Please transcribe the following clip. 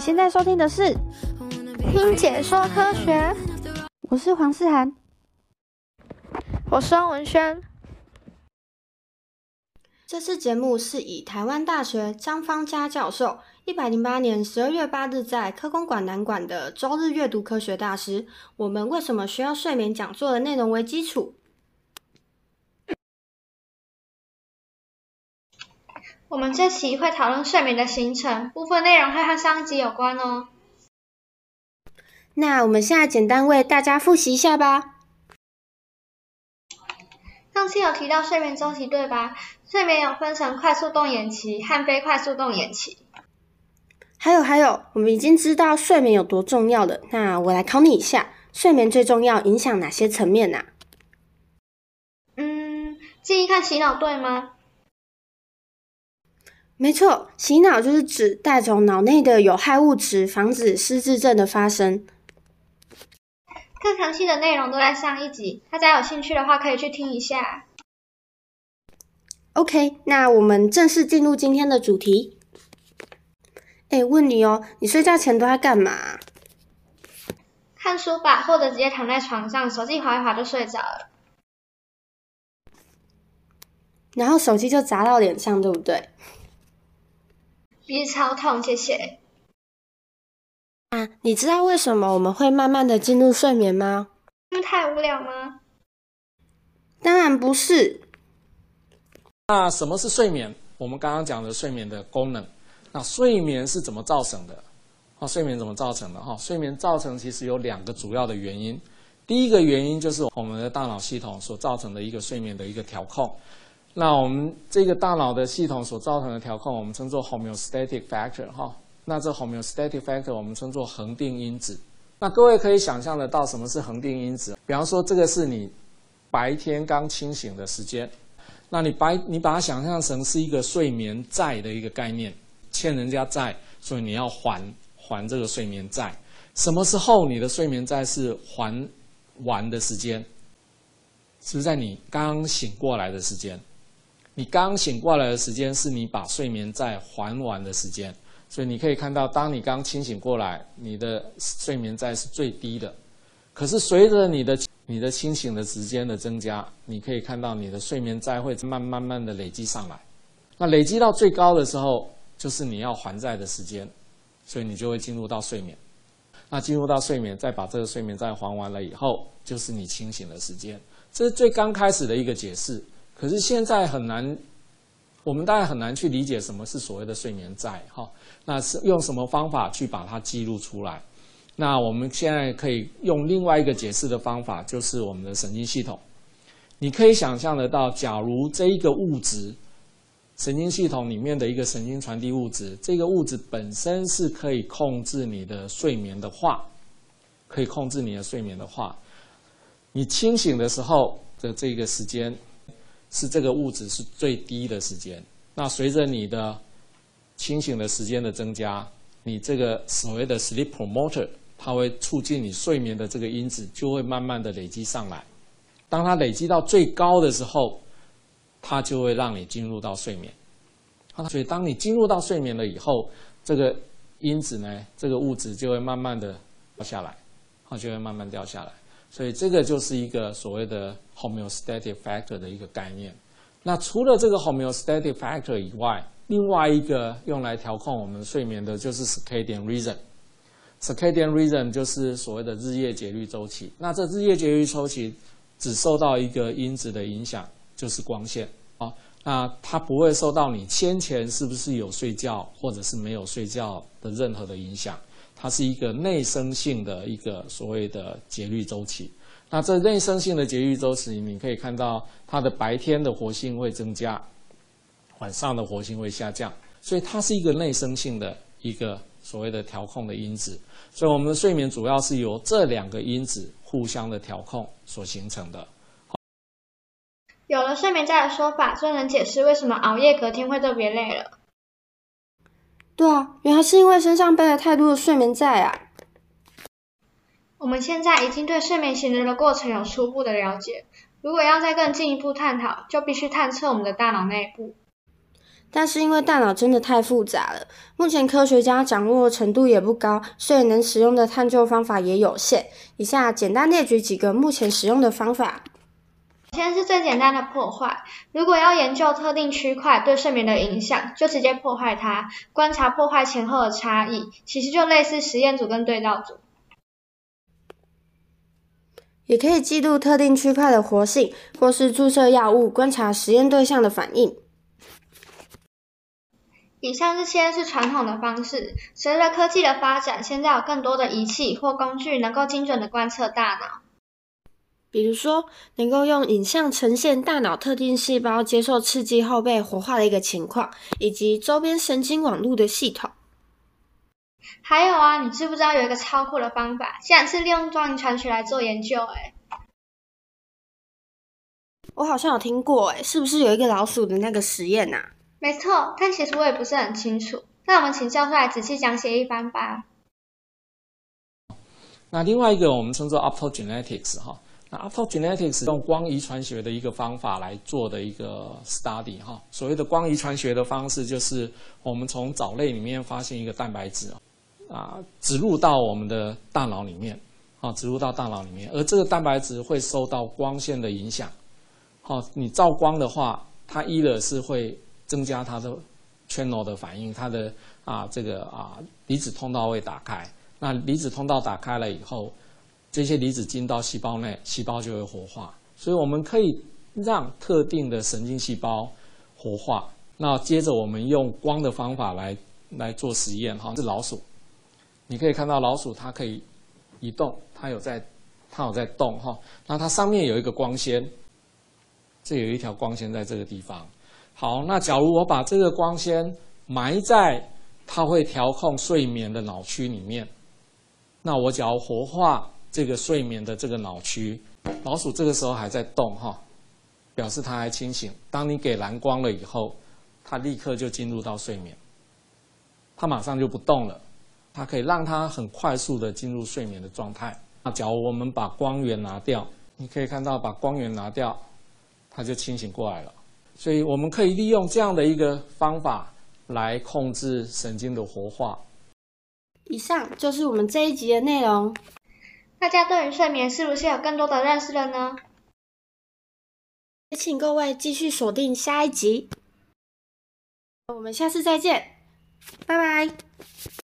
现在收听的是《听解说科学》，我是黄思涵，我是文轩。这次节目是以台湾大学张芳佳教授一百零八年十二月八日在科工馆南馆的周日阅读科学大师“我们为什么需要睡眠”讲座的内容为基础。我们这期会讨论睡眠的形成，部分内容会和上集有关哦。那我们现在简单为大家复习一下吧。上期有提到睡眠周期，对吧？睡眠有分成快速动眼期和非快速动眼期。还有还有，我们已经知道睡眠有多重要了。那我来考你一下，睡眠最重要影响哪些层面呢？嗯，记忆看洗脑对吗？没错，洗脑就是指带走脑内的有害物质，防止失智症的发生。更详细的内容都在上一集，大家有兴趣的话可以去听一下。OK，那我们正式进入今天的主题。哎，问你哦，你睡觉前都在干嘛？看书吧，或者直接躺在床上，手机滑一滑就睡着了。然后手机就砸到脸上，对不对？鼻子超痛，谢谢。啊，你知道为什么我们会慢慢的进入睡眠吗？因为太无聊吗？当然不是。那什么是睡眠？我们刚刚讲的睡眠的功能。那睡眠是怎么造成的？啊，睡眠怎么造成的？哈，睡眠造成其实有两个主要的原因。第一个原因就是我们的大脑系统所造成的一个睡眠的一个调控。那我们这个大脑的系统所造成的调控，我们称作 homeostatic factor 哈。那这 homeostatic factor 我们称作恒定因子。那各位可以想象得到什么是恒定因子？比方说，这个是你白天刚清醒的时间，那你白你把它想象成是一个睡眠债的一个概念，欠人家债，所以你要还还这个睡眠债。什么时候你的睡眠债是还完的时间？是不是在你刚醒过来的时间？你刚醒过来的时间是你把睡眠债还完的时间，所以你可以看到，当你刚清醒过来，你的睡眠债是最低的。可是随着你的你的清醒的时间的增加，你可以看到你的睡眠债会慢慢慢的累积上来。那累积到最高的时候，就是你要还债的时间，所以你就会进入到睡眠。那进入到睡眠，再把这个睡眠债还完了以后，就是你清醒的时间。这是最刚开始的一个解释。可是现在很难，我们大概很难去理解什么是所谓的睡眠债哈。那是用什么方法去把它记录出来？那我们现在可以用另外一个解释的方法，就是我们的神经系统。你可以想象得到，假如这一个物质，神经系统里面的一个神经传递物质，这个物质本身是可以控制你的睡眠的话，可以控制你的睡眠的话，你清醒的时候的这个时间。是这个物质是最低的时间。那随着你的清醒的时间的增加，你这个所谓的 sleep promoter，它会促进你睡眠的这个因子就会慢慢的累积上来。当它累积到最高的时候，它就会让你进入到睡眠。所以当你进入到睡眠了以后，这个因子呢，这个物质就会慢慢的掉下来，它就会慢慢掉下来。所以这个就是一个所谓的 homeostatic factor 的一个概念。那除了这个 homeostatic factor 以外，另外一个用来调控我们睡眠的就是 circadian rhythm。circadian rhythm 就是所谓的日夜节律周期。那这日夜节律周期只受到一个因子的影响，就是光线啊。那它不会受到你先前是不是有睡觉或者是没有睡觉的任何的影响。它是一个内生性的一个所谓的节律周期。那这内生性的节律周期，你可以看到它的白天的活性会增加，晚上的活性会下降，所以它是一个内生性的一个所谓的调控的因子。所以我们的睡眠主要是由这两个因子互相的调控所形成的。有了睡眠家的说法，就能解释为什么熬夜隔天会特别累了。对啊，原来是因为身上背了太多的睡眠债啊！我们现在已经对睡眠形成的过程有初步的了解，如果要再更进一步探讨，就必须探测我们的大脑内部。但是因为大脑真的太复杂了，目前科学家掌握程度也不高，所以能使用的探究方法也有限。以下简单列举几个目前使用的方法。先是最简单的破坏，如果要研究特定区块对睡眠的影响，就直接破坏它，观察破坏前后的差异，其实就类似实验组跟对照组。也可以记录特定区块的活性，或是注射药物，观察实验对象的反应。以上这些是传统的方式，随着科技的发展，现在有更多的仪器或工具能够精准的观测大脑。比如说，能够用影像呈现大脑特定细胞接受刺激后被活化的一个情况，以及周边神经网络的系统。还有啊，你知不知道有一个超酷的方法，竟然是利用光遗传学来做研究？哎，我好像有听过，哎，是不是有一个老鼠的那个实验呐？没错，但其实我也不是很清楚。那我们请教授来仔细讲解一番吧。那另外一个我们称作 optogenetics 哈，那 optogenetics 用光遗传学的一个方法来做的一个 study 哈。所谓的光遗传学的方式，就是我们从藻类里面发现一个蛋白质啊，植入到我们的大脑里面啊，植入到大脑里面，而这个蛋白质会受到光线的影响。好，你照光的话，它一的是会增加它的 channel 的反应，它的啊这个啊离子通道会打开。那离子通道打开了以后，这些离子进到细胞内，细胞就会活化。所以我们可以让特定的神经细胞活化。那接着我们用光的方法来来做实验，哈，是老鼠。你可以看到老鼠它可以移动，它有在它有在动，哈。那它上面有一个光纤，这有一条光纤在这个地方。好，那假如我把这个光纤埋在它会调控睡眠的脑区里面，那我只要活化这个睡眠的这个脑区，老鼠这个时候还在动哈，表示它还清醒。当你给蓝光了以后，它立刻就进入到睡眠，它马上就不动了，它可以让它很快速的进入睡眠的状态。那假如我们把光源拿掉，你可以看到把光源拿掉，它就清醒过来了。所以我们可以利用这样的一个方法来控制神经的活化。以上就是我们这一集的内容。大家对于睡眠是不是有更多的认识了呢？也请各位继续锁定下一集。我们下次再见，拜拜。